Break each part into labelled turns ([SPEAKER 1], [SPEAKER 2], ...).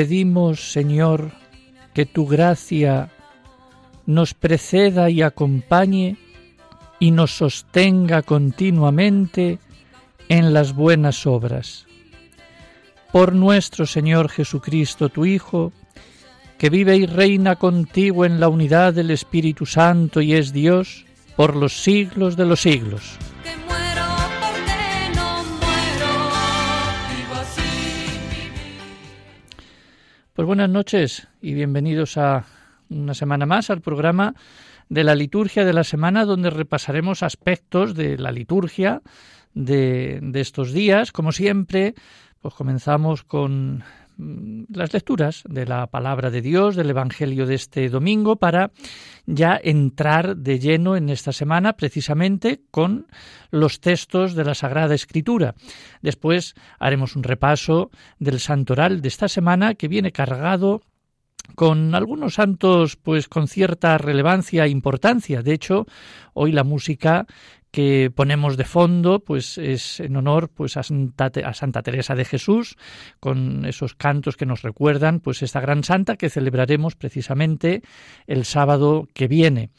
[SPEAKER 1] Pedimos, Señor, que tu gracia nos preceda y acompañe y nos sostenga continuamente en las buenas obras. Por nuestro Señor Jesucristo, tu Hijo, que vive y reina contigo en la unidad del Espíritu Santo y es Dios, por los siglos de los siglos. Pues buenas noches y bienvenidos a una semana más al programa de la liturgia de la semana donde repasaremos aspectos de la liturgia de, de estos días. Como siempre, pues comenzamos con las lecturas de la palabra de Dios, del Evangelio de este domingo, para ya entrar de lleno en esta semana precisamente con los textos de la Sagrada Escritura. Después haremos un repaso del santoral de esta semana que viene cargado con algunos santos pues con cierta relevancia e importancia. De hecho, hoy la música que ponemos de fondo pues es en honor pues a Santa, a Santa, Teresa de Jesús con esos cantos que nos recuerdan pues esta gran santa que celebraremos precisamente el sábado que viene.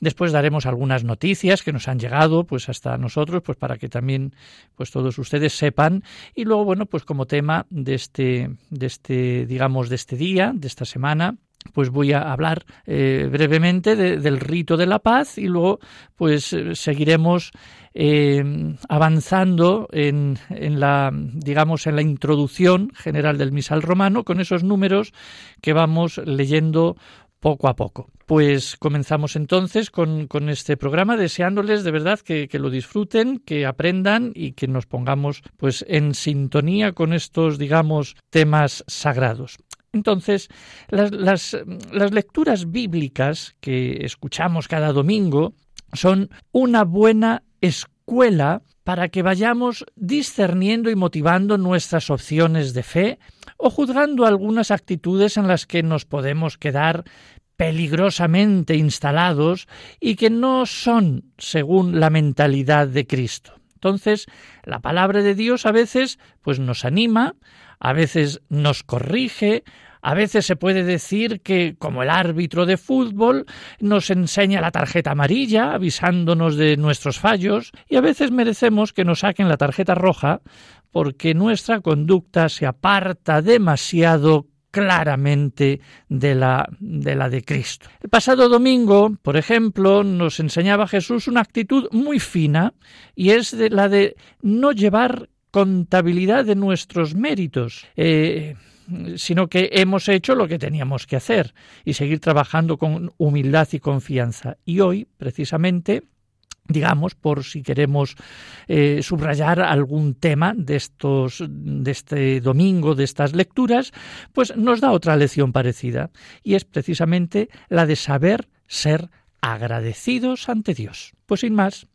[SPEAKER 1] Después daremos algunas noticias que nos han llegado pues hasta nosotros pues para que también pues todos ustedes sepan y luego bueno pues como tema de este de este digamos de este día, de esta semana pues voy a hablar eh, brevemente del rito de la paz y luego pues eh, seguiremos eh, avanzando en, en, la digamos en la introducción general del misal romano con esos números que vamos leyendo poco a poco. Pues comenzamos entonces con, con este programa, deseándoles de verdad que, que, lo disfruten, que aprendan y que nos pongamos pues en sintonía con estos, digamos, temas sagrados. Entonces, las, las, lecturas bíblicas que escuchamos cada domingo son una buena escuela para que vayamos discerniendo y motivando nuestras opciones de fe o juzgando algunas actitudes en las que nos podemos quedar peligrosamente instalados y que no son según la mentalidad de Cristo. Entonces, la palabra de Dios a veces pues nos anima, a veces nos corrige, a veces se puede decir que, como el árbitro de fútbol, nos enseña la tarjeta amarilla avisándonos de nuestros fallos y a veces merecemos que nos saquen la tarjeta roja porque nuestra conducta se aparta demasiado claramente de la, de la de Cristo. El pasado domingo, por ejemplo, nos enseñaba Jesús una actitud muy fina y es de la de no llevar contabilidad de nuestros méritos. Eh, sino que hemos hecho lo que teníamos que hacer y seguir trabajando con humildad y confianza. Y hoy, precisamente, digamos, por si queremos eh, subrayar algún tema de estos, de este domingo, de estas lecturas, pues nos da otra lección parecida, y es precisamente la de saber ser agradecidos ante Dios. Pues sin más,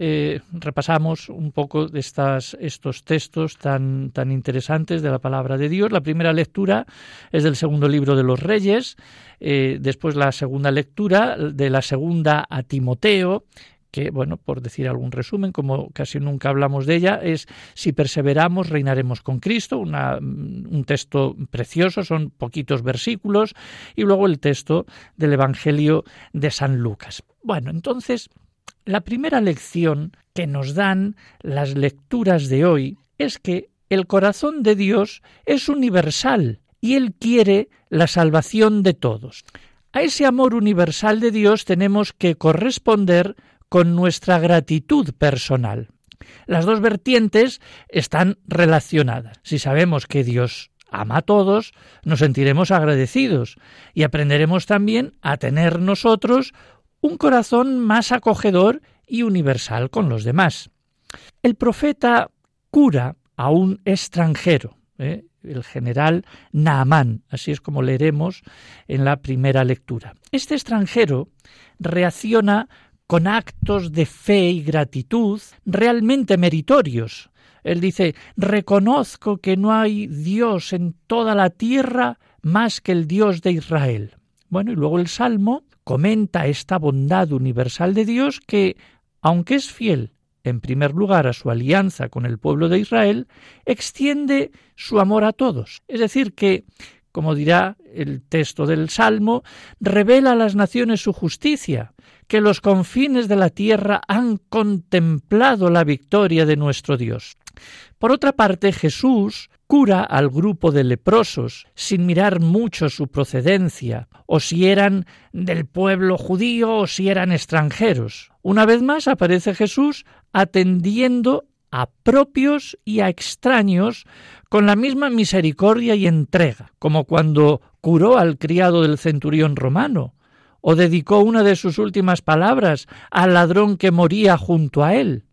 [SPEAKER 1] eh, repasamos un poco de estas, estos textos tan, tan interesantes de la palabra de Dios. La primera lectura es del segundo libro de los Reyes, eh, después la segunda lectura de la segunda a Timoteo, que, bueno, por decir algún resumen, como casi nunca hablamos de ella, es Si perseveramos, reinaremos con Cristo, una, un texto precioso, son poquitos versículos, y luego el texto del Evangelio de San Lucas. Bueno, entonces La primera lección que nos dan las lecturas de hoy es que el corazón de Dios es universal y Él quiere la salvación de todos. A ese amor universal de Dios tenemos que corresponder con nuestra gratitud personal. Las dos vertientes están relacionadas. Si sabemos que Dios ama a todos, nos sentiremos agradecidos y aprenderemos también a tener nosotros un corazón más acogedor y universal con los demás. El profeta cura a un extranjero, ¿eh? el general Naamán, así es como leeremos en la primera lectura. Este extranjero reacciona con actos de fe y gratitud realmente meritorios. Él dice, reconozco que no hay Dios en toda la tierra más que el Dios de Israel. Bueno, y luego el Salmo comenta esta bondad universal de Dios que, aunque es fiel en primer lugar a su alianza con el pueblo de Israel, extiende su amor a todos. Es decir, que, como dirá el texto del Salmo, revela a las naciones su justicia, que los confines de la tierra han contemplado la victoria de nuestro Dios. Por otra parte, Jesús cura al grupo de leprosos, sin mirar mucho su procedencia, o si eran del pueblo judío o si eran extranjeros. Una vez más aparece Jesús atendiendo a propios y a extraños con la misma misericordia y entrega, como cuando curó al criado del centurión romano, o dedicó una de sus últimas palabras al ladrón que moría junto a él.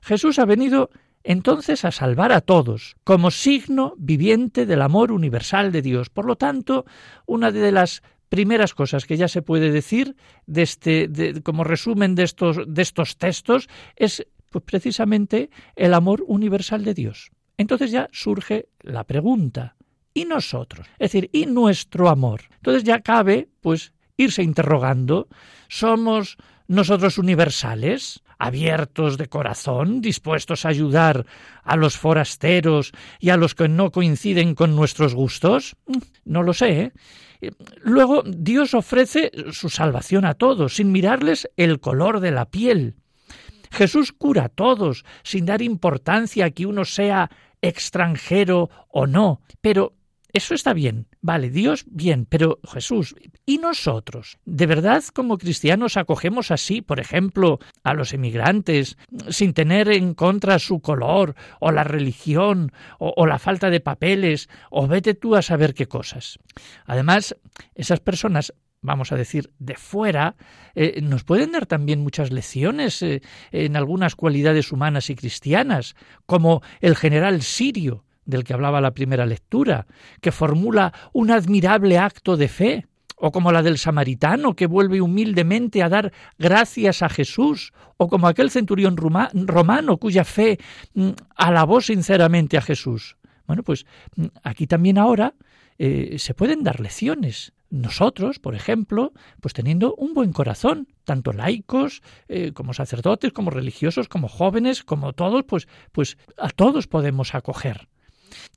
[SPEAKER 1] Jesús ha venido entonces a salvar a todos, como signo viviente del amor universal de Dios. Por lo tanto, una de las primeras cosas que ya se puede decir de este, como resumen de estos, de estos textos es pues, precisamente el amor universal de Dios. Entonces ya surge la pregunta, ¿y nosotros? Es decir, ¿y nuestro amor? Entonces ya cabe, pues, irse interrogando, ¿somos nosotros universales? abiertos de corazón, dispuestos a ayudar a los forasteros y a los que no coinciden con nuestros gustos? No lo sé. ¿eh? Luego Dios ofrece su salvación a todos, sin mirarles el color de la piel. Jesús cura a todos, sin dar importancia a que uno sea extranjero o no, pero eso está bien, vale, Dios bien, pero Jesús, ¿y nosotros? ¿De verdad como cristianos acogemos así, por ejemplo, a los emigrantes, sin tener en contra su color, o la religión, o, la falta de papeles, o vete tú a saber qué cosas? Además, esas personas vamos a decir, de fuera, eh, nos pueden dar también muchas lecciones eh, en algunas cualidades humanas y cristianas, como el general sirio, del que hablaba la primera lectura, que formula un admirable acto de fe, o como la del samaritano que vuelve humildemente a dar gracias a Jesús, o como aquel centurión romano cuya fe mm, alabó sinceramente a Jesús. Bueno, pues mm, aquí también ahora eh, se pueden dar lecciones. Nosotros, por ejemplo, pues teniendo un buen corazón, tanto laicos eh, como sacerdotes, como religiosos, como jóvenes, como todos, pues, pues a todos podemos acoger.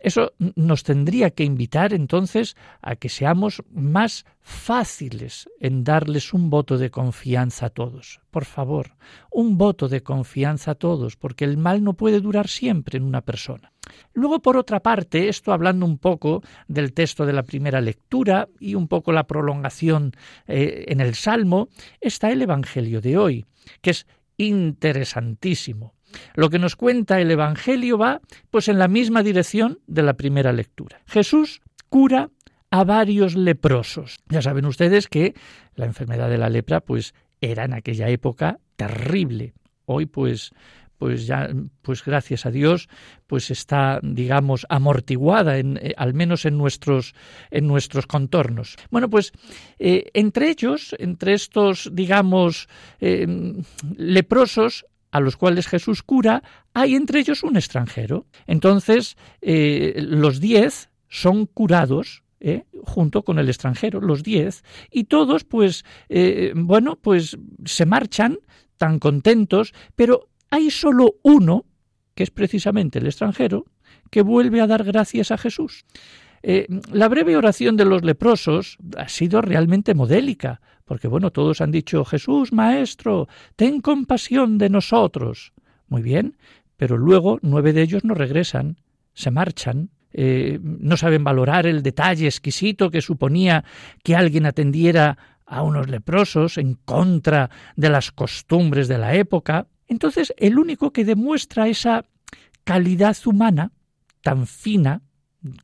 [SPEAKER 1] Eso nos tendría que invitar entonces a que seamos más fáciles en darles un voto de confianza a todos. Por favor, un voto de confianza a todos, porque el mal no puede durar siempre en una persona. Luego, por otra parte, esto hablando un poco del texto de la primera lectura y un poco la prolongación eh, en el Salmo, está el Evangelio de hoy, que es interesantísimo. Lo que nos cuenta el Evangelio va pues en la misma dirección de la primera lectura. Jesús cura a varios leprosos. Ya saben ustedes que la enfermedad de la lepra pues era en aquella época terrible. Hoy pues pues ya pues gracias a Dios pues está digamos amortiguada en, eh, al menos en nuestros en nuestros contornos bueno pues eh, entre ellos entre estos digamos eh, leprosos a los cuales Jesús cura, hay entre ellos un extranjero. Entonces, eh, los diez son curados eh, junto con el extranjero, los diez, y todos, pues, eh, bueno, pues se marchan tan contentos, pero hay solo uno, que es precisamente el extranjero, que vuelve a dar gracias a Jesús. la breve oración de los leprosos ha sido realmente modélica, porque bueno, todos han dicho Jesús, Maestro, ten compasión de nosotros. Muy bien, pero luego nueve de ellos no regresan, se marchan, eh, no saben valorar el detalle exquisito que suponía que alguien atendiera a unos leprosos en contra de las costumbres de la época. Entonces, el único que demuestra esa calidad humana tan fina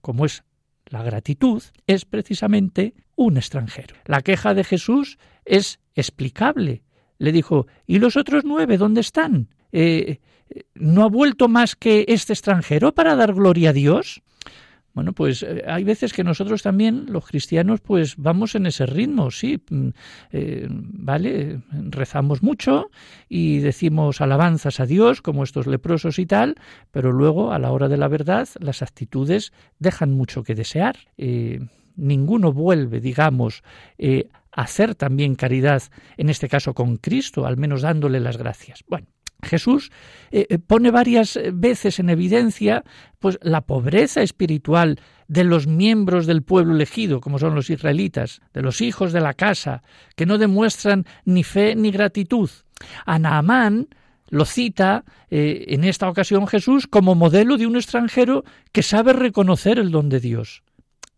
[SPEAKER 1] como es la gratitud es precisamente un extranjero. La queja de Jesús es explicable. Le dijo, ¿y los otros nueve dónde están? Eh, ¿No ha vuelto más que este extranjero para dar gloria a Dios? Bueno, pues eh, hay veces que nosotros también, los cristianos, pues vamos en ese ritmo, sí, mm, eh, ¿vale? Rezamos mucho y decimos alabanzas a Dios, como estos leprosos y tal, pero luego, a la hora de la verdad, las actitudes dejan mucho que desear. Ninguno vuelve, digamos, a hacer también caridad, en este caso con Cristo, al menos dándole las gracias. Bueno, Jesús eh, eh, pone varias veces en evidencia pues la pobreza espiritual de los miembros del pueblo elegido, como son los israelitas, de los hijos de la casa, que no demuestran ni fe ni gratitud. A lo cita eh, en esta ocasión Jesús como modelo de un extranjero que sabe reconocer el don de Dios,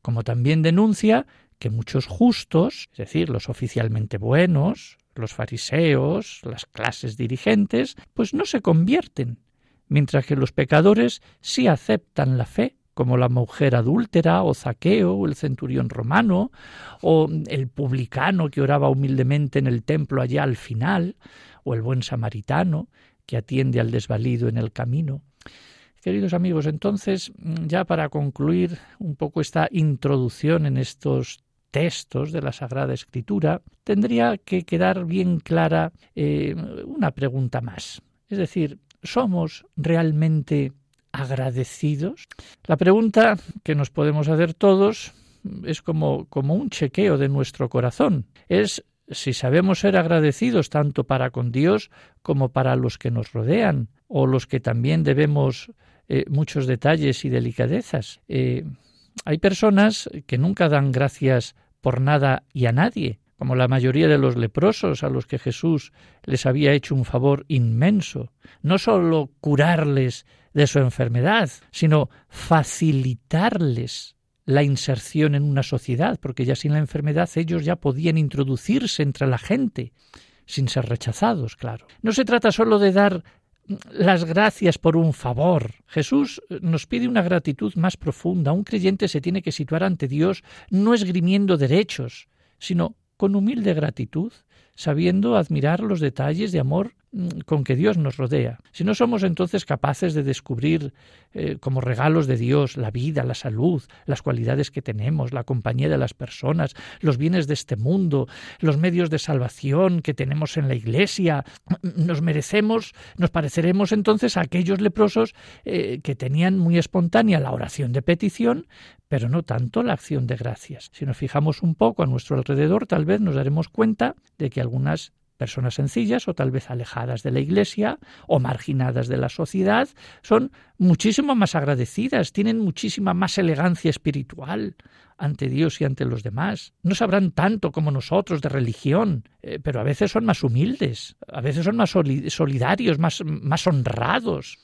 [SPEAKER 1] como también denuncia que muchos justos, es decir, los oficialmente buenos, los fariseos, las clases dirigentes, pues no se convierten, mientras que los pecadores sí aceptan la fe, como la mujer adúltera, o Zaqueo, o el centurión romano, o el publicano que oraba humildemente en el templo allá al final, o el buen samaritano que atiende al desvalido en el camino. Queridos amigos, entonces, ya para concluir un poco esta introducción en estos textos de la Sagrada Escritura, tendría que quedar bien clara eh, una pregunta más. Es decir, ¿somos realmente agradecidos? La pregunta que nos podemos hacer todos es como, como un chequeo de nuestro corazón. Es si sabemos ser agradecidos tanto para con Dios como para los que nos rodean, o los que también debemos eh, muchos detalles y delicadezas. Eh, hay personas que nunca dan gracias por nada y a nadie, como la mayoría de los leprosos a los que Jesús les había hecho un favor inmenso, no sólo curarles de su enfermedad, sino facilitarles la inserción en una sociedad, porque ya sin la enfermedad ellos ya podían introducirse entre la gente, sin ser rechazados, claro. No se trata sólo de dar las gracias por un favor. Jesús nos pide una gratitud más profunda. Un creyente se tiene que situar ante Dios no esgrimiendo derechos, sino con humilde gratitud, sabiendo admirar los detalles de amor con que Dios nos rodea. Si no somos entonces capaces de descubrir eh, como regalos de Dios la vida, la salud, las cualidades que tenemos, la compañía de las personas, los bienes de este mundo, los medios de salvación que tenemos en la Iglesia, mm, nos merecemos, nos pareceremos entonces a aquellos leprosos eh, que tenían muy espontánea la oración de petición, pero no tanto la acción de gracias. Si nos fijamos un poco a nuestro alrededor, tal vez nos daremos cuenta de que algunas personas sencillas o tal vez alejadas de la Iglesia o marginadas de la sociedad, son muchísimo más agradecidas, tienen muchísima más elegancia espiritual ante Dios y ante los demás. No sabrán tanto como nosotros de religión, eh, pero a veces son más humildes, a veces son más solidarios, más, más honrados.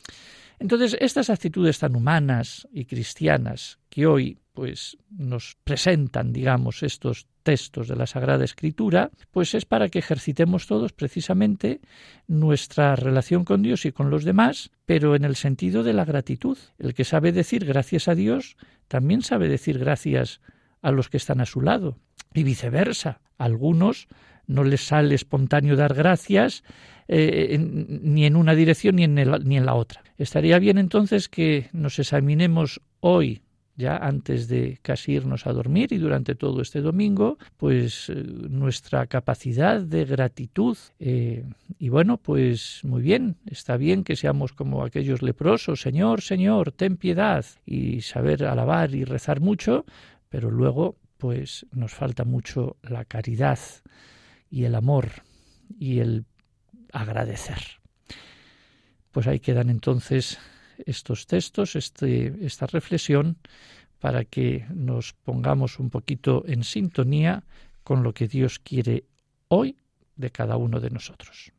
[SPEAKER 1] Entonces, estas actitudes tan humanas y cristianas que hoy pues nos presentan, digamos, estos textos de la Sagrada Escritura, pues es para que ejercitemos todos precisamente nuestra relación con Dios y con los demás, pero en el sentido de la gratitud. El que sabe decir gracias a Dios, también sabe decir gracias a los que están a su lado, y viceversa. A algunos no les sale espontáneo dar gracias eh, ni en una dirección ni en, ni en la otra. Estaría bien entonces que nos examinemos hoy ya antes de casi irnos a dormir y durante todo este domingo, pues eh, nuestra capacidad de gratitud. Eh, y bueno, pues muy bien, está bien que seamos como aquellos leprosos, Señor, Señor, ten piedad, y saber alabar y rezar mucho, pero luego pues nos falta mucho la caridad y el amor y el agradecer. Pues ahí quedan entonces estos textos, este, esta reflexión, para que nos pongamos un poquito en sintonía con lo que Dios quiere hoy de cada uno de nosotros.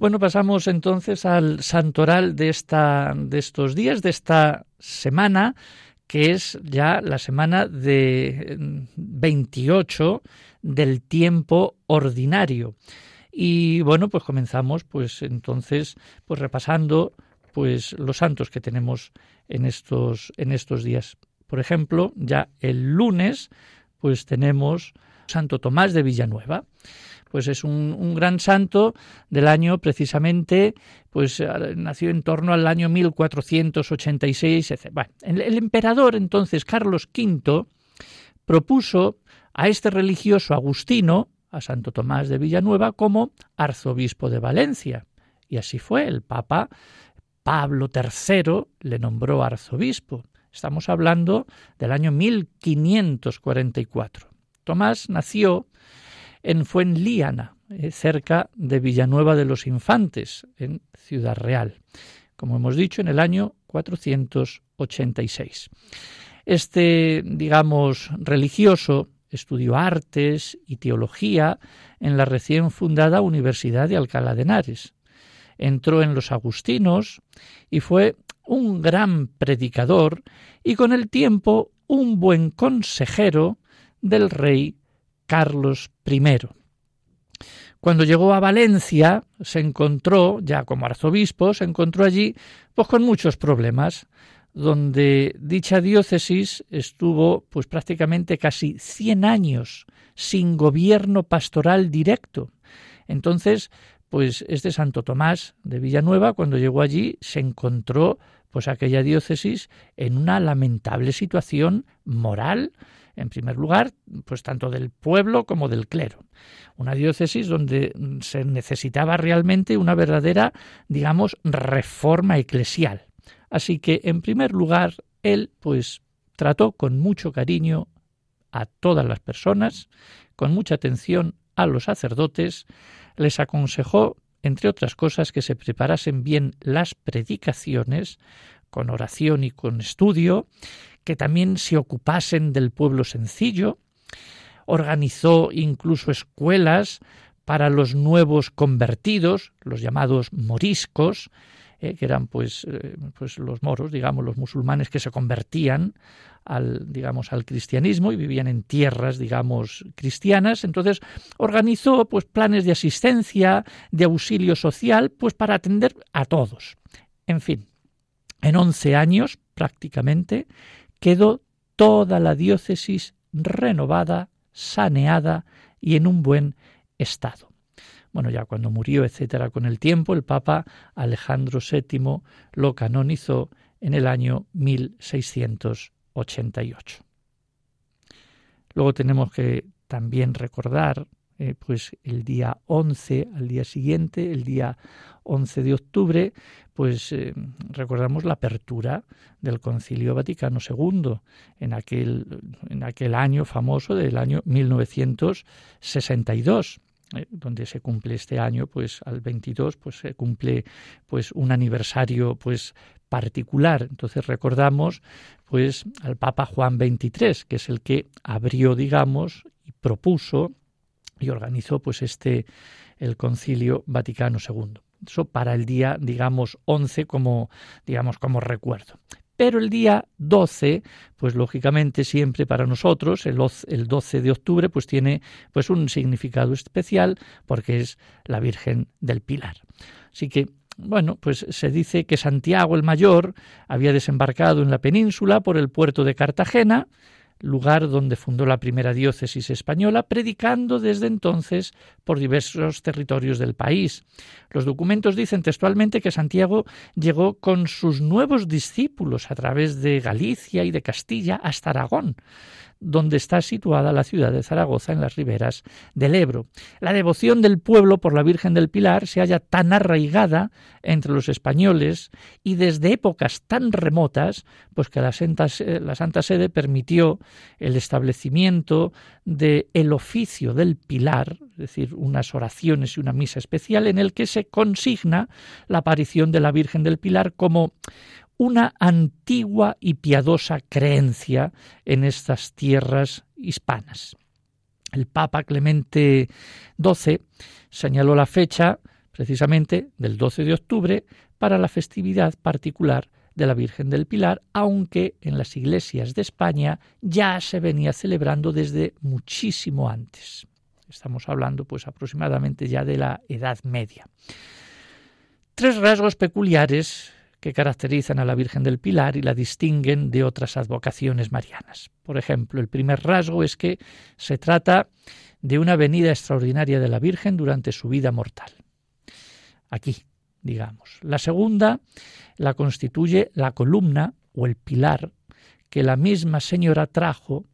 [SPEAKER 1] Bueno, pasamos entonces al santoral de, esta, de estos días, de esta semana, que es ya la semana de 28 del tiempo ordinario. Y bueno, pues comenzamos pues entonces pues repasando pues los santos que tenemos en estos en estos días. Por ejemplo, ya el lunes pues tenemos Santo Tomás de Villanueva pues es un, gran santo del año precisamente, pues nació en torno al año 1486. Etc. el, emperador entonces, Carlos V, propuso a este religioso agustino, a Santo Tomás de Villanueva, como arzobispo de Valencia. Y así fue, el Papa Pablo III le nombró arzobispo. Estamos hablando del año 1544. Tomás nació en Fuenlíana, eh, cerca de Villanueva de los Infantes, en Ciudad Real, como hemos dicho, en el año 486. Este, digamos, religioso estudió artes y teología en la recién fundada Universidad de Alcalá de Henares. Entró en los agustinos y fue un gran predicador y con el tiempo un buen consejero del rey Carlos I. Cuando llegó a Valencia, se encontró, ya como arzobispo, se encontró allí pues con muchos problemas, donde dicha diócesis estuvo pues prácticamente casi 100 años sin gobierno pastoral directo. Entonces, pues este Santo Tomás de Villanueva, cuando llegó allí, se encontró pues aquella diócesis en una lamentable situación moral, en primer lugar, pues tanto del pueblo como del clero. Una diócesis donde se necesitaba realmente una verdadera, digamos, reforma eclesial. Así que, en primer lugar, él, pues, trató con mucho cariño a todas las personas, con mucha atención a los sacerdotes, les aconsejó, entre otras cosas, que se preparasen bien las predicaciones, con oración y con estudio, que también se ocupasen del pueblo sencillo, organizó incluso escuelas para los nuevos convertidos, los llamados moriscos, eh, que eran pues, eh, pues los moros, digamos, los musulmanes que se convertían al, digamos, al cristianismo y vivían en tierras, digamos, cristianas. Entonces organizó pues planes de asistencia, de auxilio social, pues para atender a todos. En fin, en once años prácticamente quedó toda la diócesis renovada, saneada y en un buen estado. Bueno, ya cuando murió, etcétera, con el tiempo, el Papa Alejandro VII lo canonizó en el año 1688. Luego tenemos que también recordar eh, pues el día 11 al día siguiente, el día 11 de octubre, pues eh, recordamos la apertura del Concilio Vaticano II en aquel, en aquel año famoso del año 1962. Eh, donde se cumple este año pues al 22 pues se cumple pues un aniversario pues particular entonces recordamos pues al Papa Juan XXIII que es el que abrió digamos y propuso y organizó pues este el Concilio Vaticano II. Eso para el día, digamos, 11 como digamos como recuerdo. Pero el día 12, pues lógicamente siempre para nosotros el, el 12 de octubre pues tiene pues un significado especial porque es la Virgen del Pilar. Así que bueno, pues se dice que Santiago el Mayor había desembarcado en la península por el puerto de Cartagena lugar donde fundó la primera diócesis española, predicando desde entonces por diversos territorios del país. Los documentos dicen textualmente que Santiago llegó con sus nuevos discípulos a través de Galicia y de Castilla hasta Aragón donde está situada la ciudad de Zaragoza en las riberas del Ebro. La devoción del pueblo por la Virgen del Pilar se halla tan arraigada entre los españoles y desde épocas tan remotas, pues que la Santa, la Santa Sede permitió el establecimiento de el oficio del Pilar, es decir, unas oraciones y una misa especial en el que se consigna la aparición de la Virgen del Pilar como una antigua y piadosa creencia en estas tierras hispanas. El Papa Clemente XII señaló la fecha precisamente del 12 de octubre para la festividad particular de la Virgen del Pilar, aunque en las iglesias de España ya se venía celebrando desde muchísimo antes. Estamos hablando pues aproximadamente ya de la Edad Media. Tres rasgos peculiares que caracterizan a la Virgen del Pilar y la distinguen de otras advocaciones marianas. Por ejemplo, el primer rasgo es que se trata de una venida extraordinaria de la Virgen durante su vida mortal. Aquí, digamos. La segunda la constituye la columna o el pilar que la misma señora trajo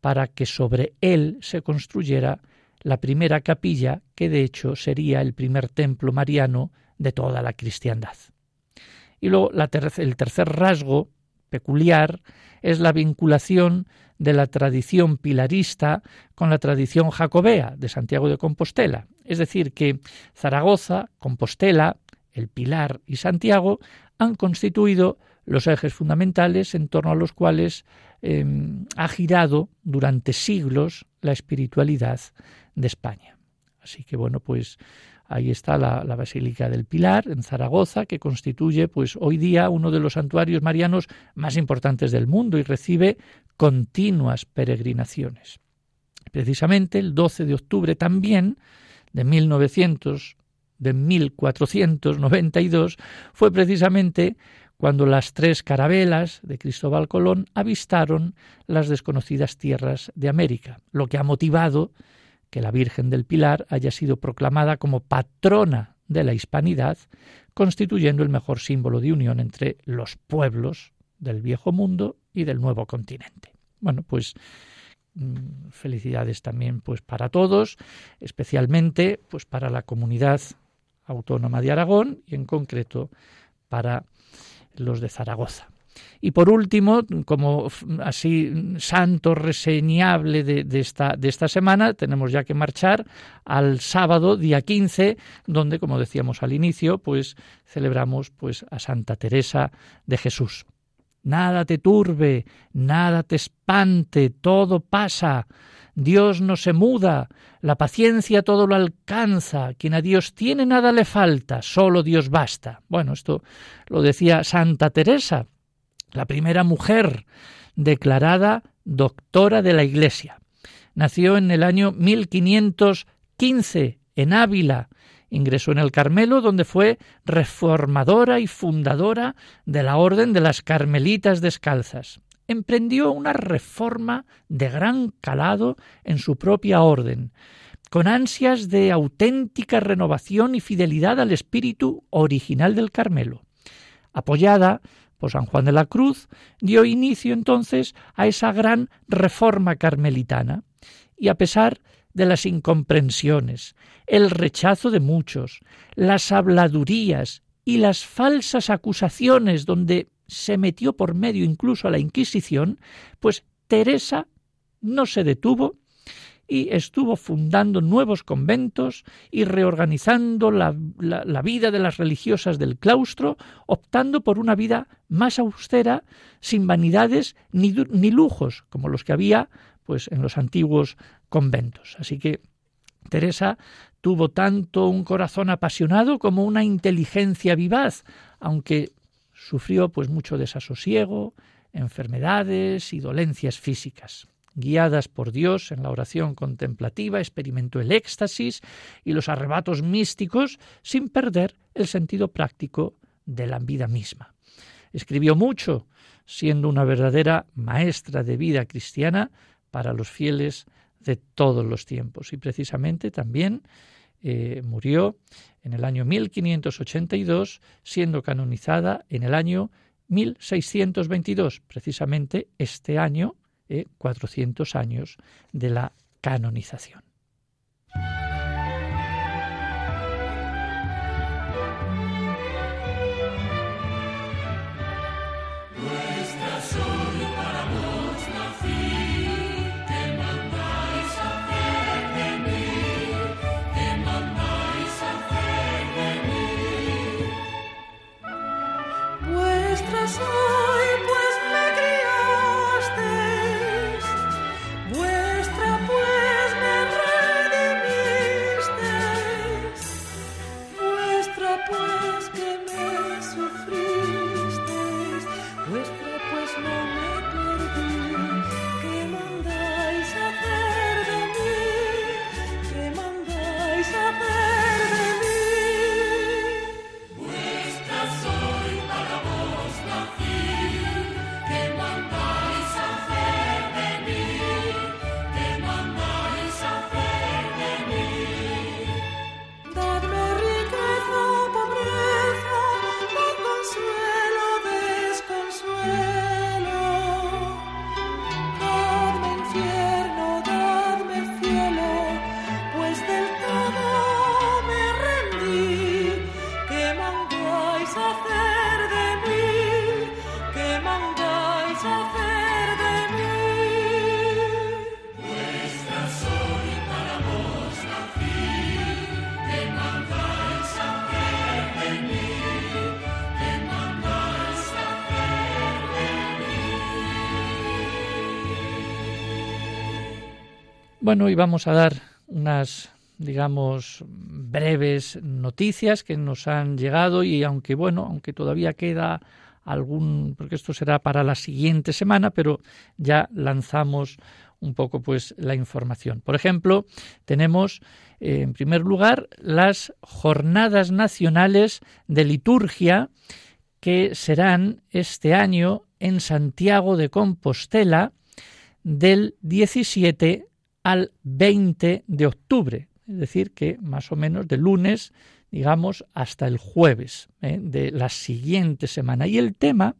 [SPEAKER 1] para que sobre él se construyera la primera capilla que de hecho sería el primer templo mariano de toda la cristiandad. Y luego el tercer rasgo peculiar es la vinculación de la tradición pilarista con la tradición jacobea de Santiago de Compostela. Es decir, que Zaragoza, Compostela, el Pilar y Santiago han constituido los ejes fundamentales en torno a los cuales em, ha girado durante siglos la espiritualidad de España. Así que bueno, pues Ahí está la, Basílica del Pilar, en Zaragoza, que constituye pues hoy día uno de los santuarios marianos más importantes del mundo y recibe continuas peregrinaciones. Precisamente el 12 de octubre también de 1900 de 1492 fue precisamente cuando las tres carabelas de Cristóbal Colón avistaron las desconocidas tierras de América, lo que ha motivado que la Virgen del Pilar haya sido proclamada como patrona de la hispanidad, constituyendo el mejor símbolo de unión entre los pueblos del viejo mundo y del nuevo continente. Bueno, pues mm, felicidades también pues para todos, especialmente pues para la comunidad autónoma de Aragón y en concreto para los de Zaragoza. Y por último, como así santo reseñable de, esta, de esta semana, tenemos ya que marchar al sábado, día 15, donde, como decíamos al inicio, pues celebramos pues a Santa Teresa de Jesús. Nada te turbe, nada te espante, todo pasa. Dios no se muda, la paciencia todo lo alcanza, quien a Dios tiene nada le falta, solo Dios basta. Bueno, esto lo decía Santa Teresa, la primera mujer declarada doctora de la Iglesia. Nació en el año 1515 en Ávila. Ingresó en el Carmelo, donde fue reformadora y fundadora de la Orden de las Carmelitas Descalzas. Emprendió una reforma de gran calado en su propia orden, con ansias de auténtica renovación y fidelidad al espíritu original del Carmelo. Apoyada por San Juan de la Cruz, dio inicio entonces a esa gran reforma carmelitana. Y a pesar de las incomprensiones, el rechazo de muchos, las habladurías y las falsas acusaciones donde se metió por medio incluso a la Inquisición, pues Teresa no se detuvo y estuvo fundando nuevos conventos y reorganizando la, vida de las religiosas del claustro, optando por una vida más austera, sin vanidades ni, ni lujos, como los que había pues, en los antiguos conventos. Así que Teresa tuvo tanto un corazón apasionado como una inteligencia vivaz, aunque sufrió pues mucho desasosiego, enfermedades y dolencias físicas guiadas por Dios en la oración contemplativa, experimentó el éxtasis y los arrebatos místicos sin perder el sentido práctico de la vida misma. Escribió mucho, siendo una verdadera maestra de vida cristiana para los fieles de todos los tiempos. Y precisamente también eh, murió en el año 1582, siendo canonizada en el año 1622, precisamente este año 400 años de la canonización. Bueno, y vamos a dar unas, digamos, breves noticias que nos han llegado y aunque, bueno, aunque todavía queda algún, porque esto será para la siguiente semana, pero ya lanzamos un poco pues la información. Por ejemplo, tenemos eh, en primer lugar las jornadas nacionales de liturgia que serán este año en Santiago de Compostela del 17 al 20 de octubre, es decir, que más o menos de lunes, digamos, hasta el jueves ¿eh? de la siguiente semana. Y el tema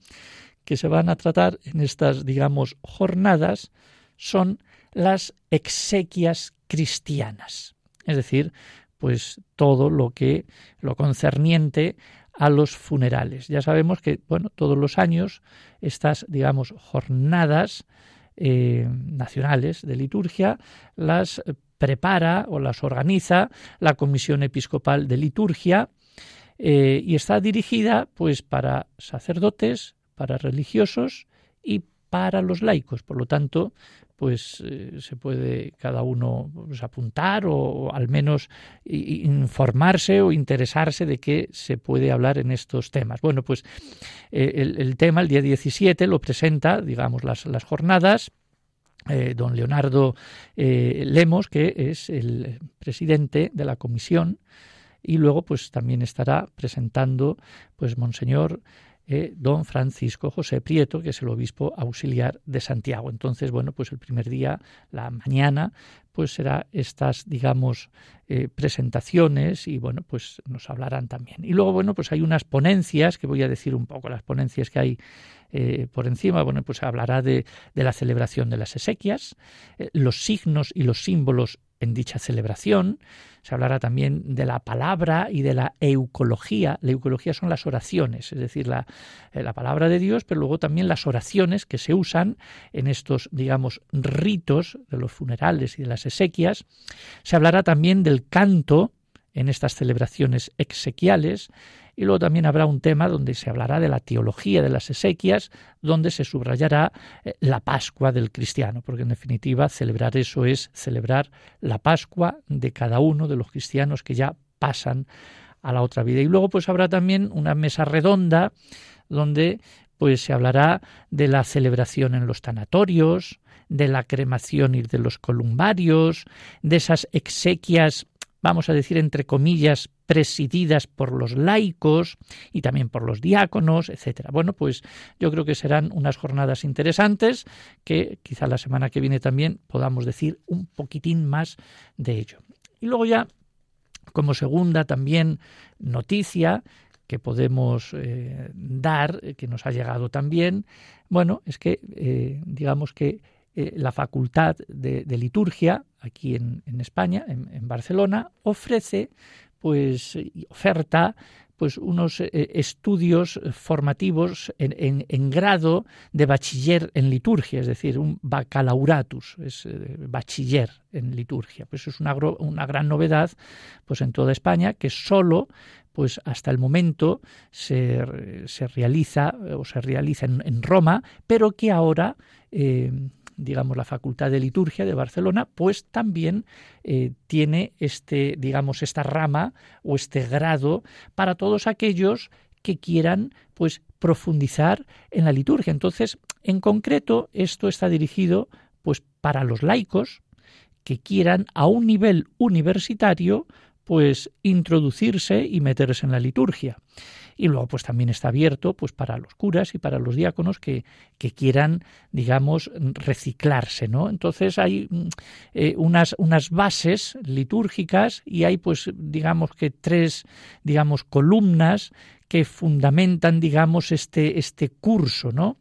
[SPEAKER 1] que se van a tratar en estas, digamos, jornadas son las exequias cristianas, es decir, pues todo lo que lo concerniente a los funerales. Ya sabemos que, bueno, todos los años estas, digamos, jornadas eh, nacionales de liturgia las prepara o las organiza la Comisión Episcopal de Liturgia eh, y está dirigida pues para sacerdotes, para religiosos y para los laicos. Por lo tanto, pues eh, se puede cada uno pues, apuntar o, al menos informarse o interesarse de qué se puede hablar en estos temas. Bueno, pues eh, el, tema el día 17 lo presenta, digamos, las, las jornadas. Eh, don Leonardo Lemos, que es el presidente de la comisión, y luego pues también estará presentando pues Monseñor eh, don Francisco José Prieto, que es el obispo auxiliar de Santiago. Entonces, bueno, pues el primer día, la mañana, pues será estas, digamos, eh, presentaciones y bueno, pues nos hablarán también. Y luego, bueno, pues hay unas ponencias, que voy a decir un poco las ponencias que hay eh, por encima, bueno, pues hablará de, de la celebración de las exequias, los signos y los símbolos en dicha celebración. Se hablará también de la palabra y de la eucología. La eucología son las oraciones, es decir, la, eh, la, palabra de Dios, pero luego también las oraciones que se usan en estos, digamos, ritos de los funerales y de las exequias. Se hablará también del canto en estas celebraciones exequiales y luego también habrá un tema donde se hablará de la teología de las exequias, donde se subrayará eh, la Pascua del cristiano, porque en definitiva celebrar eso es celebrar la Pascua de cada uno de los cristianos que ya pasan a la otra vida. Y luego pues habrá también una mesa redonda donde pues se hablará de la celebración en los tanatorios, de la cremación y de los columbarios, de esas exequias vamos a decir, entre comillas, presididas por los laicos y también por los diáconos, etcétera. Bueno, pues yo creo que serán unas jornadas interesantes que quizá la semana que viene también podamos decir un poquitín más de ello. Y luego ya, como segunda también noticia que podemos eh, dar, que nos ha llegado también, bueno, es que eh, digamos que eh, la Facultad de, Liturgia, aquí en, España, en, Barcelona, ofrece, pues, oferta pues unos eh, estudios formativos en, grado de bachiller en liturgia, es decir, un baccalauratus, es eh, bachiller en liturgia. Pues es una, una gran novedad pues en toda España que solo pues hasta el momento se, se realiza o se realiza en, Roma, pero que ahora digamos, la Facultad de Liturgia de Barcelona, pues también eh, tiene este, digamos, esta rama o este grado para todos aquellos que quieran, pues, profundizar en la liturgia. Entonces, en concreto, esto está dirigido, pues, para los laicos que quieran a un nivel universitario, pues, introducirse y meterse en la liturgia y luego pues también está abierto pues para los curas y para los diáconos que, que quieran digamos reciclarse no entonces hay mm, eh, unas unas bases litúrgicas y hay pues digamos que tres digamos columnas que fundamentan digamos este este curso no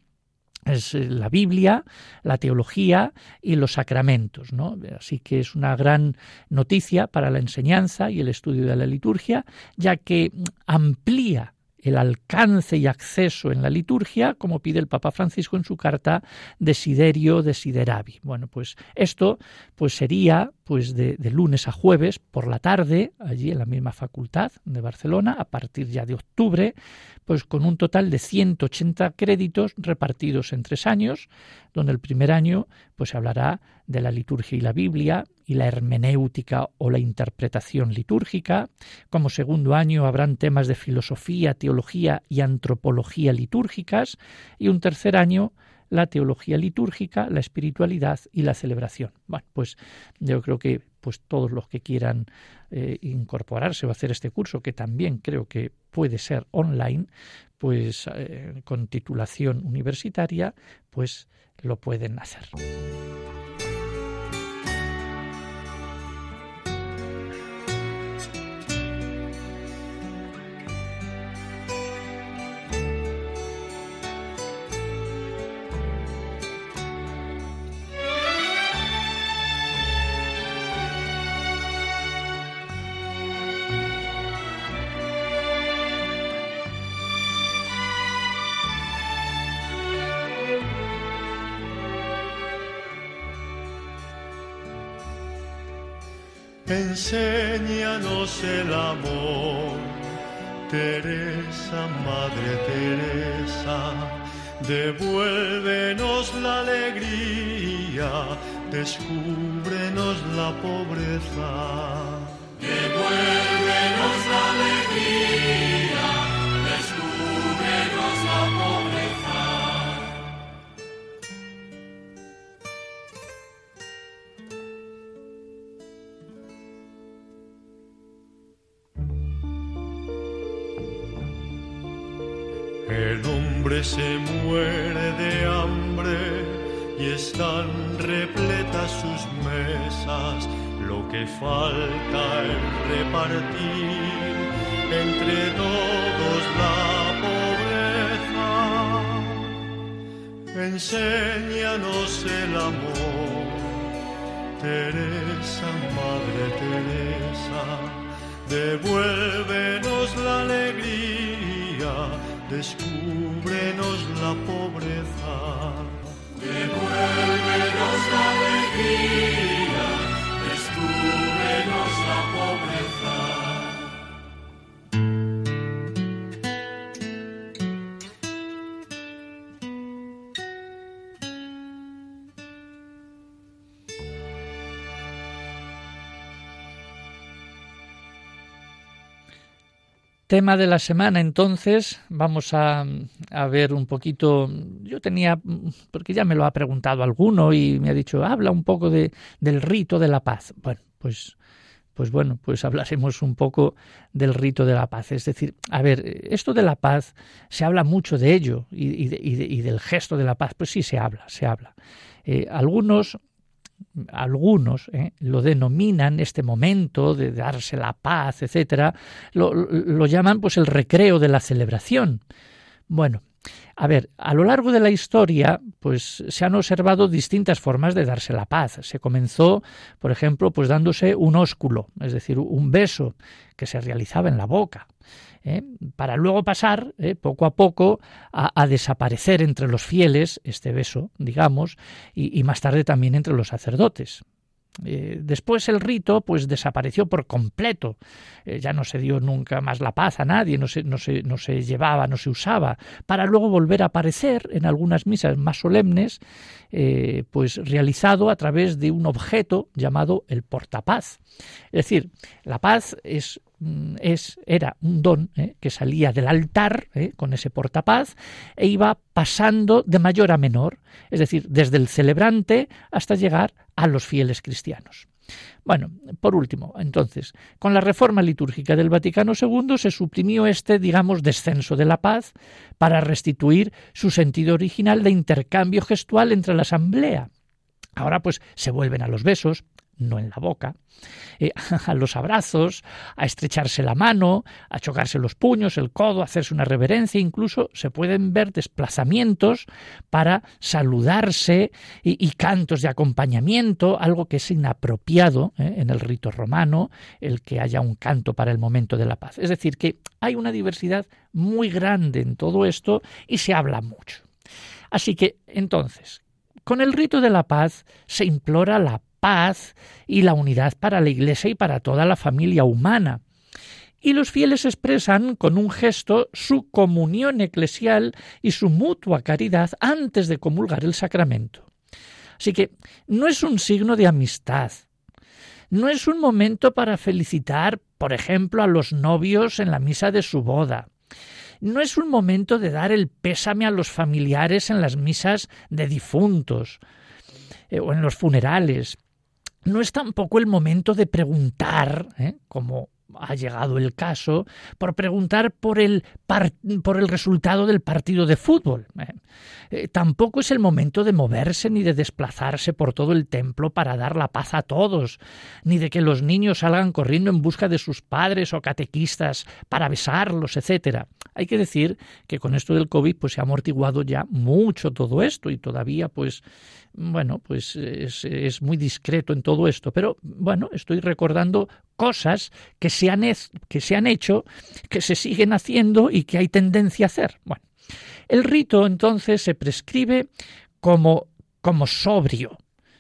[SPEAKER 1] es eh, la Biblia, la teología y los sacramentos. ¿no? Así que es una gran noticia para la enseñanza y el estudio de la liturgia, ya que amplía el alcance y acceso en la liturgia, como pide el Papa Francisco en su carta Desiderio Desideravi. Bueno, pues esto pues sería pues de, lunes a jueves por la tarde, allí en la misma facultad de Barcelona, a partir ya de octubre, pues con un total de 180 créditos repartidos en tres años, donde el primer año pues se hablará de la liturgia y la Biblia y la hermenéutica o la interpretación litúrgica. Como segundo año habrán temas de filosofía, teología y antropología litúrgicas y un tercer año la teología litúrgica, la espiritualidad y la celebración. Bueno, pues yo creo que pues todos los que quieran eh, incorporarse o hacer este curso, que también creo que puede ser online, pues eh, con titulación universitaria, pues lo pueden hacer.
[SPEAKER 2] Enséñanos el amor, Teresa, Madre Teresa, devuélvenos la alegría, descúbrenos la pobreza.
[SPEAKER 3] Devuélvenos la alegría,
[SPEAKER 2] se muere de hambre y están repletas sus mesas. Lo que falta es repartir entre todos la pobreza. Enséñanos el amor, Teresa, Madre Teresa. Devuélvenos la alegría, descúbrenos la pobreza.
[SPEAKER 3] Devuélvenos la alegría,
[SPEAKER 1] Tema de la semana, entonces, vamos a, a, ver un poquito. Yo tenía, porque ya me lo ha preguntado alguno y me ha dicho, habla un poco de, del rito de la paz. Bueno, pues, pues bueno, pues hablaremos un poco del rito de la paz. Es decir, a ver, esto de la paz, se habla mucho de ello y, y, de, y del gesto de la paz. Pues sí, se habla, se habla. Eh, algunos algunos ¿eh? lo denominan este momento de darse la paz, etcétera, lo, lo, llaman pues el recreo de la celebración. Bueno, a ver, a lo largo de la historia, pues se han observado distintas formas de darse la paz. Se comenzó, por ejemplo, pues dándose un ósculo, es decir, un beso que se realizaba en la boca. ¿eh? para luego pasar ¿eh? poco a poco a, desaparecer entre los fieles este beso, digamos, y más tarde también entre los sacerdotes. Eh, después el rito pues desapareció por completo. Eh, ya no se dio nunca más la paz a nadie no se, no, se, no se llevaba no se usaba. Para luego volver a aparecer en algunas misas más solemnes eh, pues realizado a través de un objeto llamado el portapaz. Es decir la paz es es, era un don ¿eh? que salía del altar ¿eh? con ese portapaz e iba pasando de mayor a menor, es decir, desde el celebrante hasta llegar a los fieles cristianos. Bueno, por último, entonces, con la reforma litúrgica del Vaticano II se suprimió este, digamos, descenso de la paz para restituir su sentido original de intercambio gestual entre la asamblea. Ahora pues se vuelven a los besos, no en la boca, eh, a los abrazos, a estrecharse la mano, a chocarse los puños, el codo, a hacerse una reverencia, incluso se pueden ver desplazamientos para saludarse y, cantos de acompañamiento, algo que es inapropiado eh, en el rito romano, el que haya un canto para el momento de la paz. Es decir, que hay una diversidad muy grande en todo esto y se habla mucho. Así que, entonces, con el rito de la paz se implora la paz y la unidad para la Iglesia y para toda la familia humana. Y los fieles expresan con un gesto su comunión eclesial y su mutua caridad antes de comulgar el sacramento. Así que no es un signo de amistad, no es un momento para felicitar, por ejemplo, a los novios en la misa de su boda. No es un momento de dar el pésame a los familiares en las misas de difuntos eh, o en los funerales no es tampoco el momento de preguntar, ¿eh? como ha llegado el caso, por preguntar por el, par por el resultado del partido de fútbol. ¿eh? Eh, tampoco es el momento de moverse ni de desplazarse por todo el templo para dar la paz a todos, ni de que los niños salgan corriendo en busca de sus padres o catequistas para besarlos, etcétera. Hay que decir que con esto del COVID pues se ha amortiguado ya mucho todo esto y todavía pues bueno, pues es, muy discreto en todo esto, pero bueno, estoy recordando cosas que se, han, que se han hecho, que se siguen haciendo y que hay tendencia a hacer. Bueno, el rito entonces se prescribe como, como sobrio,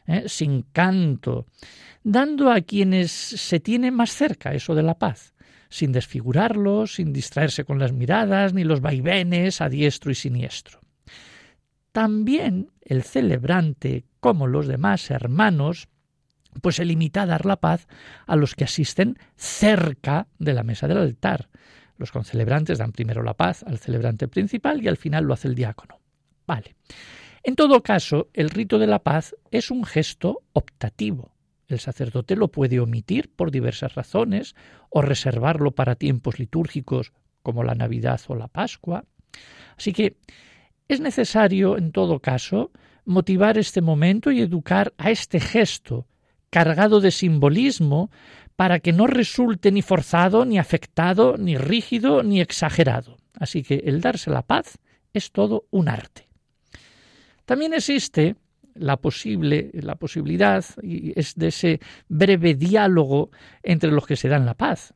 [SPEAKER 1] ¿eh? sin canto, dando a quienes se tiene más cerca eso de la paz, sin desfigurarlos, sin distraerse con las miradas ni los vaivenes a diestro y siniestro. También el celebrante, como los demás hermanos, pues se limita a dar la paz a los que asisten cerca de la mesa del altar. Los concelebrantes dan primero la paz al celebrante principal y al final lo hace el diácono. Vale. En todo caso, el rito de la paz es un gesto optativo. El sacerdote lo puede omitir por diversas razones o reservarlo para tiempos litúrgicos como la Navidad o la Pascua. Así que es necesario, en todo caso, motivar este momento y educar a este gesto cargado de simbolismo para que no resulte ni forzado, ni afectado, ni rígido, ni exagerado. Así que el darse la paz es todo un arte. También existe la posible la posibilidad y es de ese breve diálogo entre los que se dan la paz.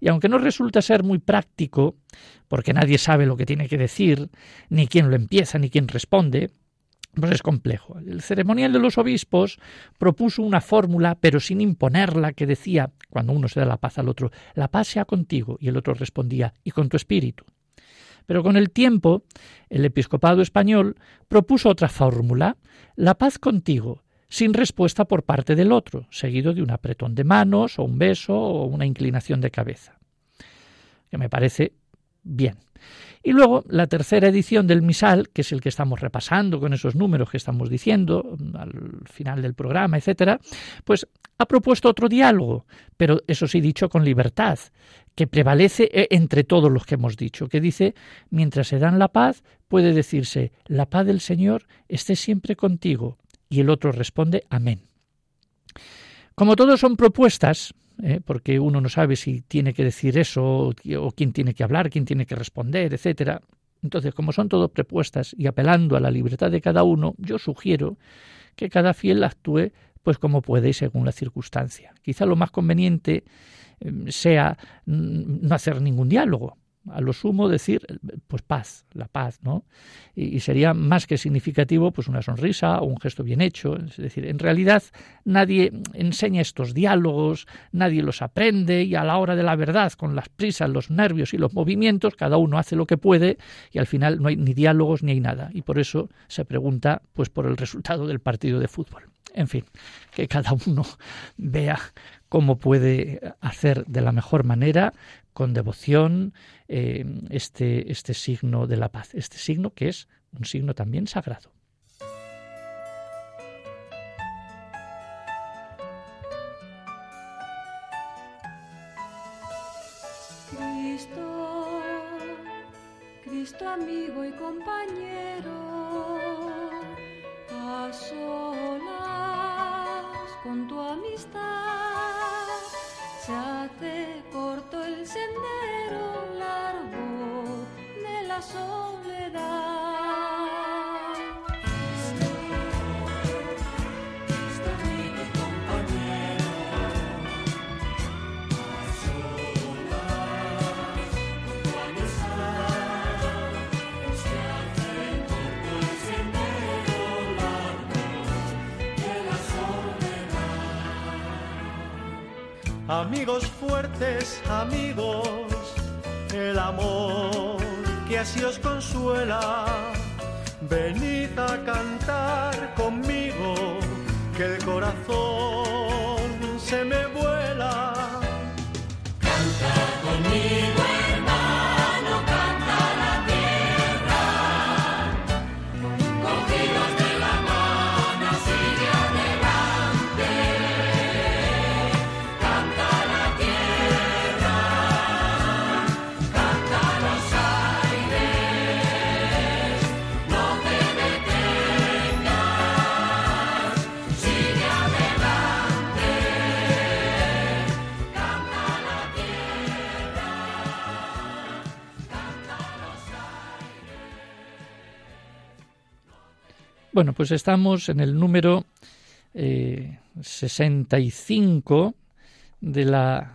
[SPEAKER 1] Y aunque no resulta ser muy práctico, porque nadie sabe lo que tiene que decir, ni quién lo empieza, ni quién responde, pues es complejo. El ceremonial de los obispos propuso una fórmula, pero sin imponerla, que decía, cuando uno se da la paz al otro, la paz sea contigo, y el otro respondía, y con tu espíritu. Pero con el tiempo, el episcopado español propuso otra fórmula, la paz contigo, sin respuesta por parte del otro, seguido de un apretón de manos o un beso o una inclinación de cabeza. Que me parece bien. Y luego la tercera edición del misal, que es el que estamos repasando con esos números que estamos diciendo mm, al final del programa, etcétera, pues ha propuesto otro diálogo, pero eso sí dicho con libertad, que prevalece eh, entre todos los que hemos dicho, que dice, mientras se dan la paz, puede decirse, la paz del Señor esté siempre contigo, y el otro responde, amén. Como todos son propuestas, ¿eh? porque uno no sabe si tiene que decir eso o quién tiene que hablar, quién tiene que responder, etcétera. Entonces, como son todo propuestas y apelando a la libertad de cada uno, yo sugiero que cada fiel actúe pues como puede y según la circunstancia. Quizá lo más conveniente eh, sea no hacer ningún diálogo, a lo sumo decir, pues paz, la paz, ¿no? Y, sería más que significativo, pues una sonrisa o un gesto bien hecho. Es decir, en realidad nadie enseña estos diálogos, nadie los aprende y a la hora de la verdad, con las prisas, los nervios y los movimientos, cada uno hace lo que puede y al final no hay ni diálogos ni hay nada. Y por eso se pregunta, pues por el resultado del partido de fútbol. En fin, que cada uno vea cómo puede hacer de la mejor manera con devoción eh, este, este signo de la paz, este signo que es un signo también sagrado.
[SPEAKER 4] Cristo, Cristo amigo y compañero, a solas con tu amistad
[SPEAKER 2] Amigos fuertes, amigos, el amor que así os consuela. Venid a cantar conmigo, que el corazón se me vuela.
[SPEAKER 3] Canta conmigo.
[SPEAKER 1] Bueno, pues estamos en el número 65 eh, de la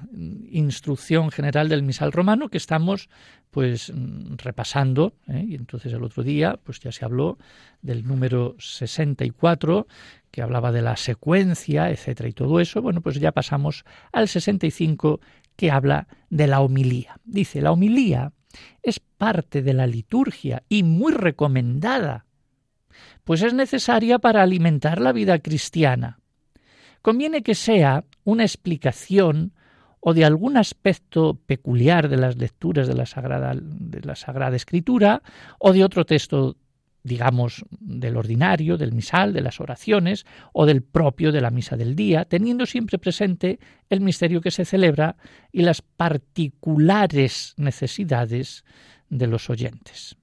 [SPEAKER 1] instrucción general del misal romano que estamos pues repasando ¿eh? y entonces el otro día pues ya se habló del número 64 que hablaba de la secuencia etcétera y todo eso bueno pues ya pasamos al 65 que habla de la homilía dice la homilía es parte de la liturgia y muy recomendada pues es necesaria para alimentar la vida cristiana. Conviene que sea una explicación o de algún aspecto peculiar de las lecturas de la Sagrada, de la Sagrada Escritura o de otro texto, digamos, del ordinario, del misal, de las oraciones o del propio de la misa del día, teniendo siempre presente el misterio que se celebra y las particulares necesidades de los oyentes.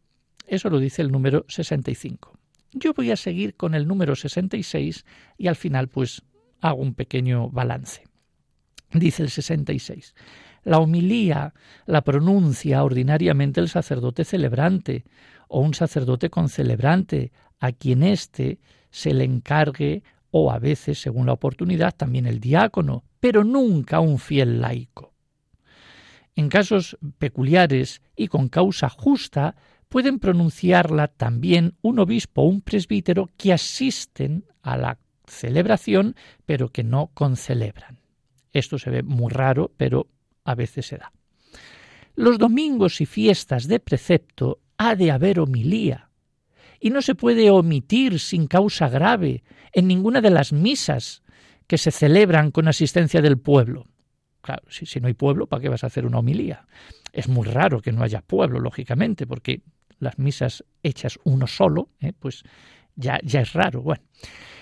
[SPEAKER 1] Eso lo dice el número 65. Yo voy a seguir con el número 66 y al final pues hago un pequeño balance. Dice el 66. La homilía la pronuncia ordinariamente el sacerdote celebrante o un sacerdote con celebrante, a quien éste se le encargue o a veces, según la oportunidad, también el diácono, pero nunca un fiel laico. En casos peculiares y con causa justa, pueden pronunciarla también un obispo o un presbítero que asisten a la celebración, pero que no concelebran. Esto se ve muy raro, pero a veces se da. Los domingos y fiestas de precepto ha de haber homilía, y no se puede omitir sin causa grave en ninguna de las misas que se celebran con asistencia del pueblo. Claro, si, si, no hay pueblo, ¿para qué vas a hacer una homilía? Es muy raro que no haya pueblo, lógicamente, porque las misas hechas uno solo, ¿eh? pues ya, ya es raro. Bueno,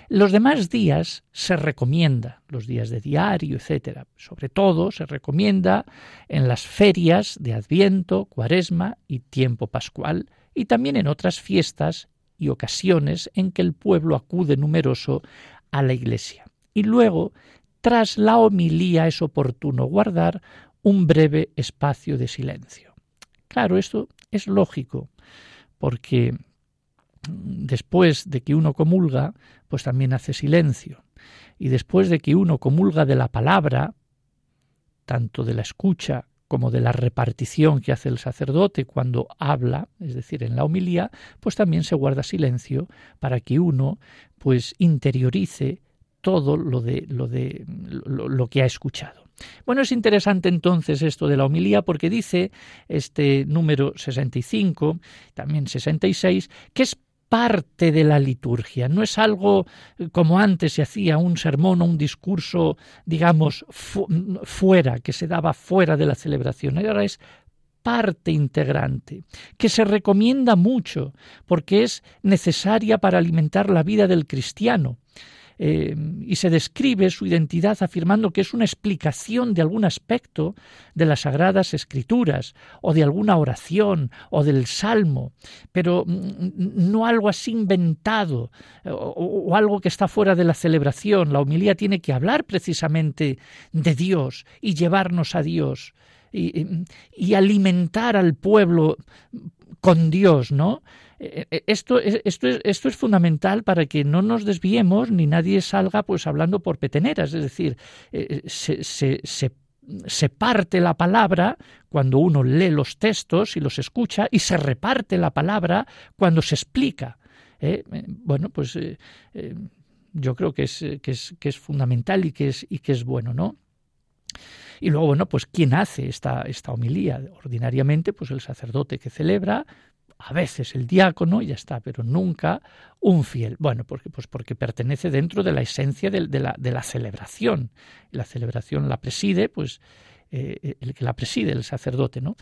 [SPEAKER 1] los demás días se recomienda, los días de diario, etcétera. Sobre todo se recomienda en las ferias de Adviento, Cuaresma y tiempo pascual, y también en otras fiestas y ocasiones en que el pueblo acude numeroso a la iglesia. Y luego, tras la homilía, es oportuno guardar un breve espacio de silencio. Claro, esto es lógico, porque después de que uno comulga, pues también hace silencio. Y después de que uno comulga de la palabra, tanto de la escucha como de la repartición que hace el sacerdote cuando habla, es decir, en la homilía, pues también se guarda silencio para que uno pues interiorice todo lo de lo de lo, lo que ha escuchado. Bueno, es interesante entonces esto de la homilía porque dice este número 65, también 66, que es parte de la liturgia, no es algo eh, como antes se hacía un sermón o un discurso, digamos, fuera, que se daba fuera de la celebración, ahora es parte integrante, que se recomienda mucho porque es necesaria para alimentar la vida del cristiano. Eh, y se describe su identidad afirmando que es una explicación de algún aspecto de las sagradas escrituras o de alguna oración o del salmo, pero mm, no algo así inventado o, algo que está fuera de la celebración. La homilía tiene que hablar precisamente de Dios y llevarnos a Dios. y alimentar al pueblo con Dios, ¿no? Eh, eh, esto, esto, es, esto es fundamental para que no nos desviemos ni nadie salga pues hablando por peteneras, es decir, eh, se, se, se parte la palabra cuando uno lee los textos y los escucha y se reparte la palabra cuando se explica. Bueno, pues yo creo que es, que es, que es fundamental y que es, y que es bueno, ¿no? Y luego, bueno, pues ¿quién hace esta, esta homilía? Ordinariamente, pues el sacerdote que celebra, a veces el diácono, ya está, pero nunca un fiel. Bueno, porque, pues porque pertenece dentro de la esencia de, de, la, de la celebración. La celebración la preside, pues, eh, el que la preside, el sacerdote, ¿no?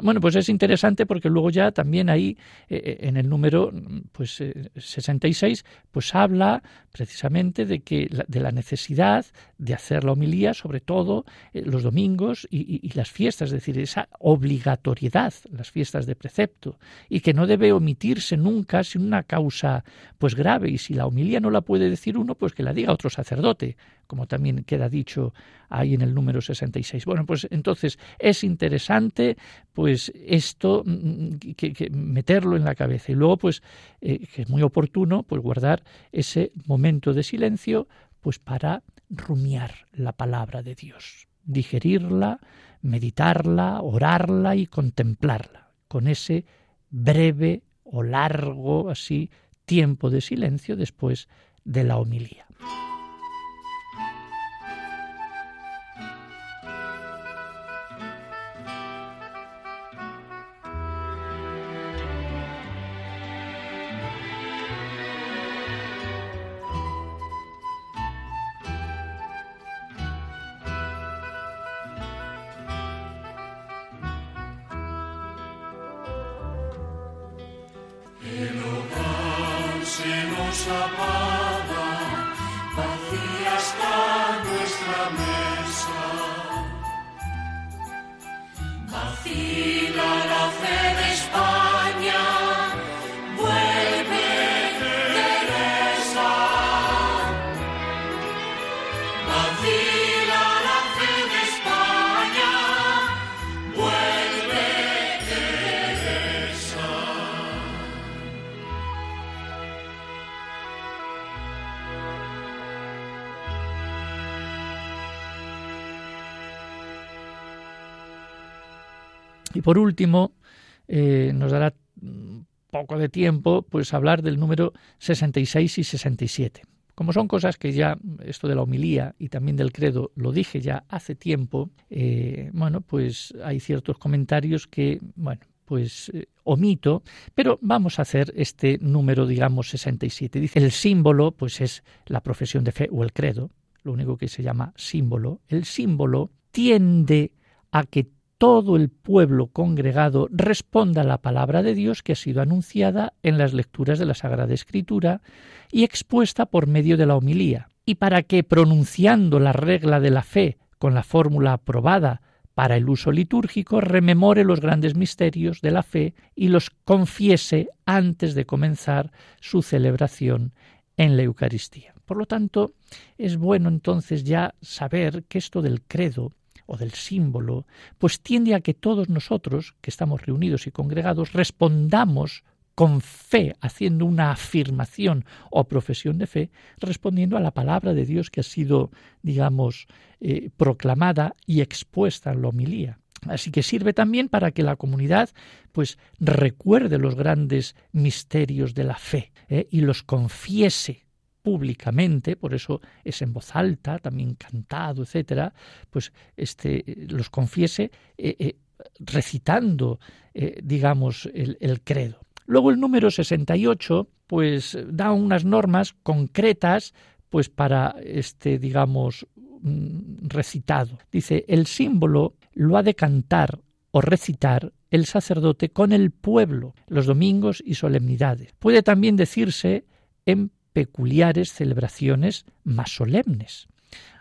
[SPEAKER 1] Bueno, pues es interesante porque luego ya también ahí eh, eh, en el número pues 66 pues habla precisamente de que de la necesidad de hacer la homilía sobre todo los domingos y, las fiestas, es decir, esa obligatoriedad, las fiestas de precepto y que no debe omitirse nunca sin una causa pues grave y si la homilía no la puede decir uno, pues que la diga otro sacerdote, como también queda dicho ahí en el número 66. Bueno, pues entonces es interesante pues esto mm, mm, que, meterlo en la cabeza y luego pues eh, que es muy oportuno pues guardar ese momento de silencio pues para rumiar la palabra de Dios, digerirla, meditarla, orarla y contemplarla con ese breve o largo así tiempo de silencio después de la homilía. Y por último, eh, nos dará poco de tiempo pues hablar del número 66 y 67. Como son cosas que ya, esto de la homilía y también del credo, lo dije ya hace tiempo, eh, bueno, pues hay ciertos comentarios que, bueno, pues eh, omito, pero vamos a hacer este número, digamos, 67. Dice, el símbolo, pues es la profesión de fe o el credo, lo único que se llama símbolo. El símbolo tiende a que todo el pueblo congregado responda a la palabra de Dios que ha sido anunciada en las lecturas de la Sagrada Escritura y expuesta por medio de la homilía, y para que, pronunciando la regla de la fe con la fórmula aprobada para el uso litúrgico, rememore los grandes misterios de la fe y los confiese antes de comenzar su celebración en la Eucaristía. Por lo tanto, es bueno entonces ya saber que esto del credo o del símbolo, pues tiende a que todos nosotros, que estamos reunidos y congregados, respondamos con fe, haciendo una afirmación o profesión de fe, respondiendo a la palabra de Dios que ha sido, digamos, eh, proclamada y expuesta en la homilía. Así que sirve también para que la comunidad pues recuerde los grandes misterios de la fe eh, y los confiese públicamente, por eso es en voz alta, también cantado, etcétera, pues este los confiese eh, eh, recitando, eh, digamos, el, credo. Luego el número 68, pues da unas normas concretas, pues para este, digamos, mm, recitado. Dice, el símbolo lo ha de cantar o recitar el sacerdote con el pueblo, los domingos y solemnidades. Puede también decirse en peculiares celebraciones más solemnes.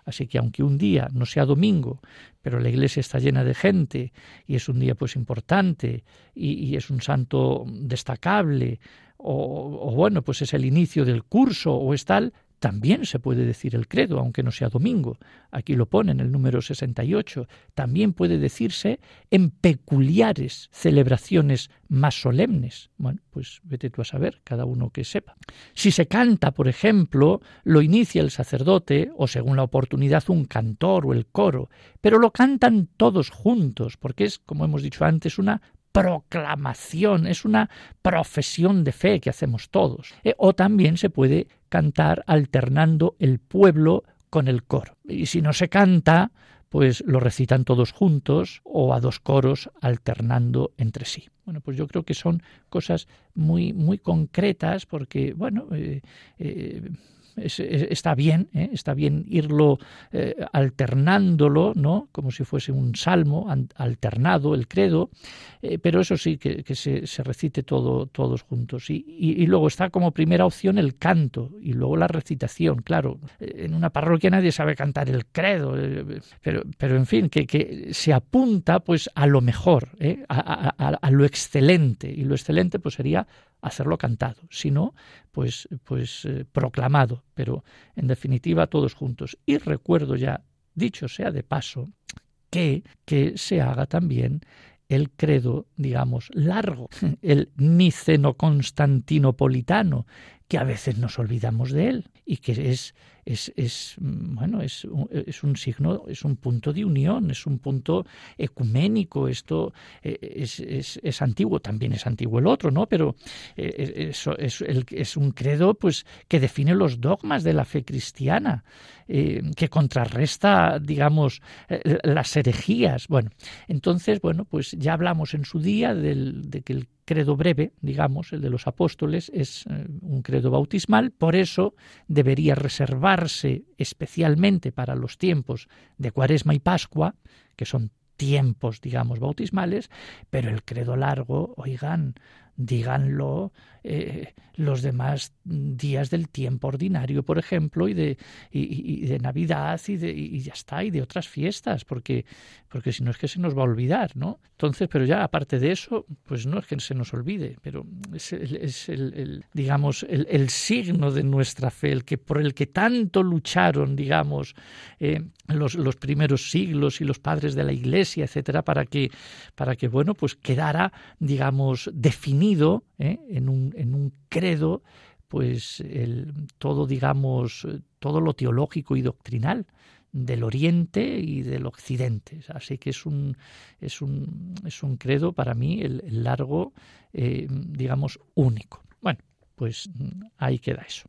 [SPEAKER 1] Así que aunque un día no sea domingo, pero la iglesia está llena de gente y es un día pues importante y, es un santo destacable o, o, bueno pues es el inicio del curso o es tal, también se puede decir el credo, aunque no sea domingo. Aquí lo pone en el número 68. También puede decirse en peculiares celebraciones más solemnes. Bueno, pues vete tú a saber, cada uno que sepa. Si se canta, por ejemplo, lo inicia el sacerdote o según la oportunidad un cantor o el coro, pero lo cantan todos juntos, porque es, como hemos dicho antes, una proclamación, es una profesión de fe que hacemos todos. Eh, o también se puede cantar alternando el pueblo con el coro. Y si no se canta, pues lo recitan todos juntos o a dos coros alternando entre sí. Bueno, pues yo creo que son cosas muy, muy concretas porque, bueno, eh, eh, está bien, ¿eh? está bien irlo eh, alternándolo, ¿no? Como si fuese un salmo alternado, el credo, eh, pero eso sí, que, que se, recite todo, todos juntos. Y, y, luego está como primera opción el canto y luego la recitación, claro. En una parroquia nadie sabe cantar el credo, pero, pero en fin, que, que se apunta pues a lo mejor, a, a, a lo excelente, y lo excelente pues sería hacerlo cantado, sino pues, pues eh, proclamado, pero en definitiva todos juntos. Y recuerdo ya, dicho sea de paso, que, que se haga también el credo, digamos, largo, el niceno constantinopolitano, que a veces nos olvidamos de él y que es es, es, bueno, es, es, un signo, es un punto de unión, es un punto ecuménico, esto eh, es, es, es antiguo, también es antiguo el otro, ¿no? Pero eh, es, es, un credo pues, que define los dogmas de la fe cristiana, eh, que contrarresta, digamos, eh, las herejías. Bueno, entonces, bueno, pues ya hablamos en su día del, de que el credo breve, digamos, el de los apóstoles, es un credo bautismal, por eso debería especialmente para los tiempos de Cuaresma y Pascua, que son tiempos, digamos, bautismales, pero el credo largo, oigan, díganlo eh, los demás días del tiempo ordinario, por ejemplo, y de, y, de Navidad y, de, y ya está, y de otras fiestas, porque, porque si no es que se nos va a olvidar, ¿no? Entonces, pero ya aparte de eso, pues no es que se nos olvide, pero es, el, digamos, el, el, signo de nuestra fe, el que por el que tanto lucharon, digamos, eh, los, los primeros siglos y los padres de la Iglesia, etcétera, para que, para que bueno, pues quedara, digamos, definido ¿eh? en, un, credo pues todo digamos todo lo teológico y doctrinal del Oriente y del Occidente. Así que es un, es un, es un credo para mí el, largo, eh, digamos, único. Bueno, pues ahí queda eso.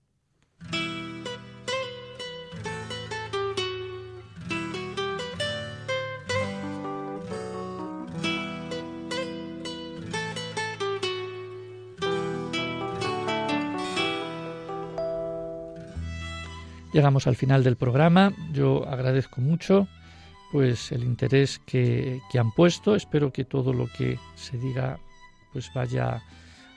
[SPEAKER 1] Llegamos al final del programa. Yo agradezco mucho pues el interés que, han puesto. Espero que todo lo que se diga pues vaya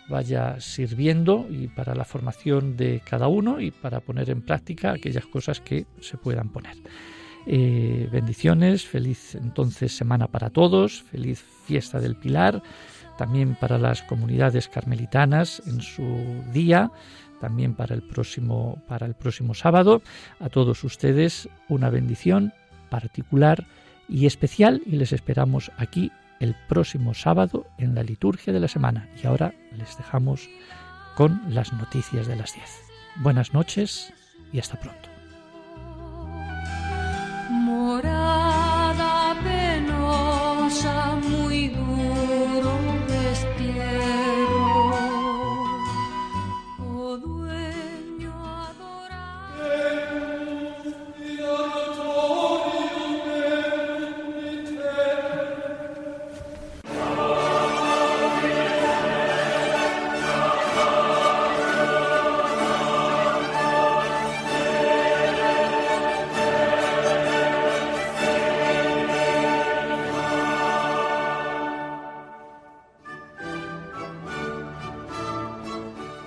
[SPEAKER 1] vaya sirviendo y para la formación de cada uno y para poner en práctica aquellas cosas que se puedan poner. Eh, bendiciones, feliz entonces semana para todos, feliz fiesta del Pilar, también para las comunidades carmelitanas en su día, también para el próximo, para el próximo sábado. A todos ustedes una bendición particular y especial y les esperamos aquí el próximo sábado en la liturgia de la semana. Y ahora les dejamos con las noticias de las 10. Buenas noches y hasta pronto.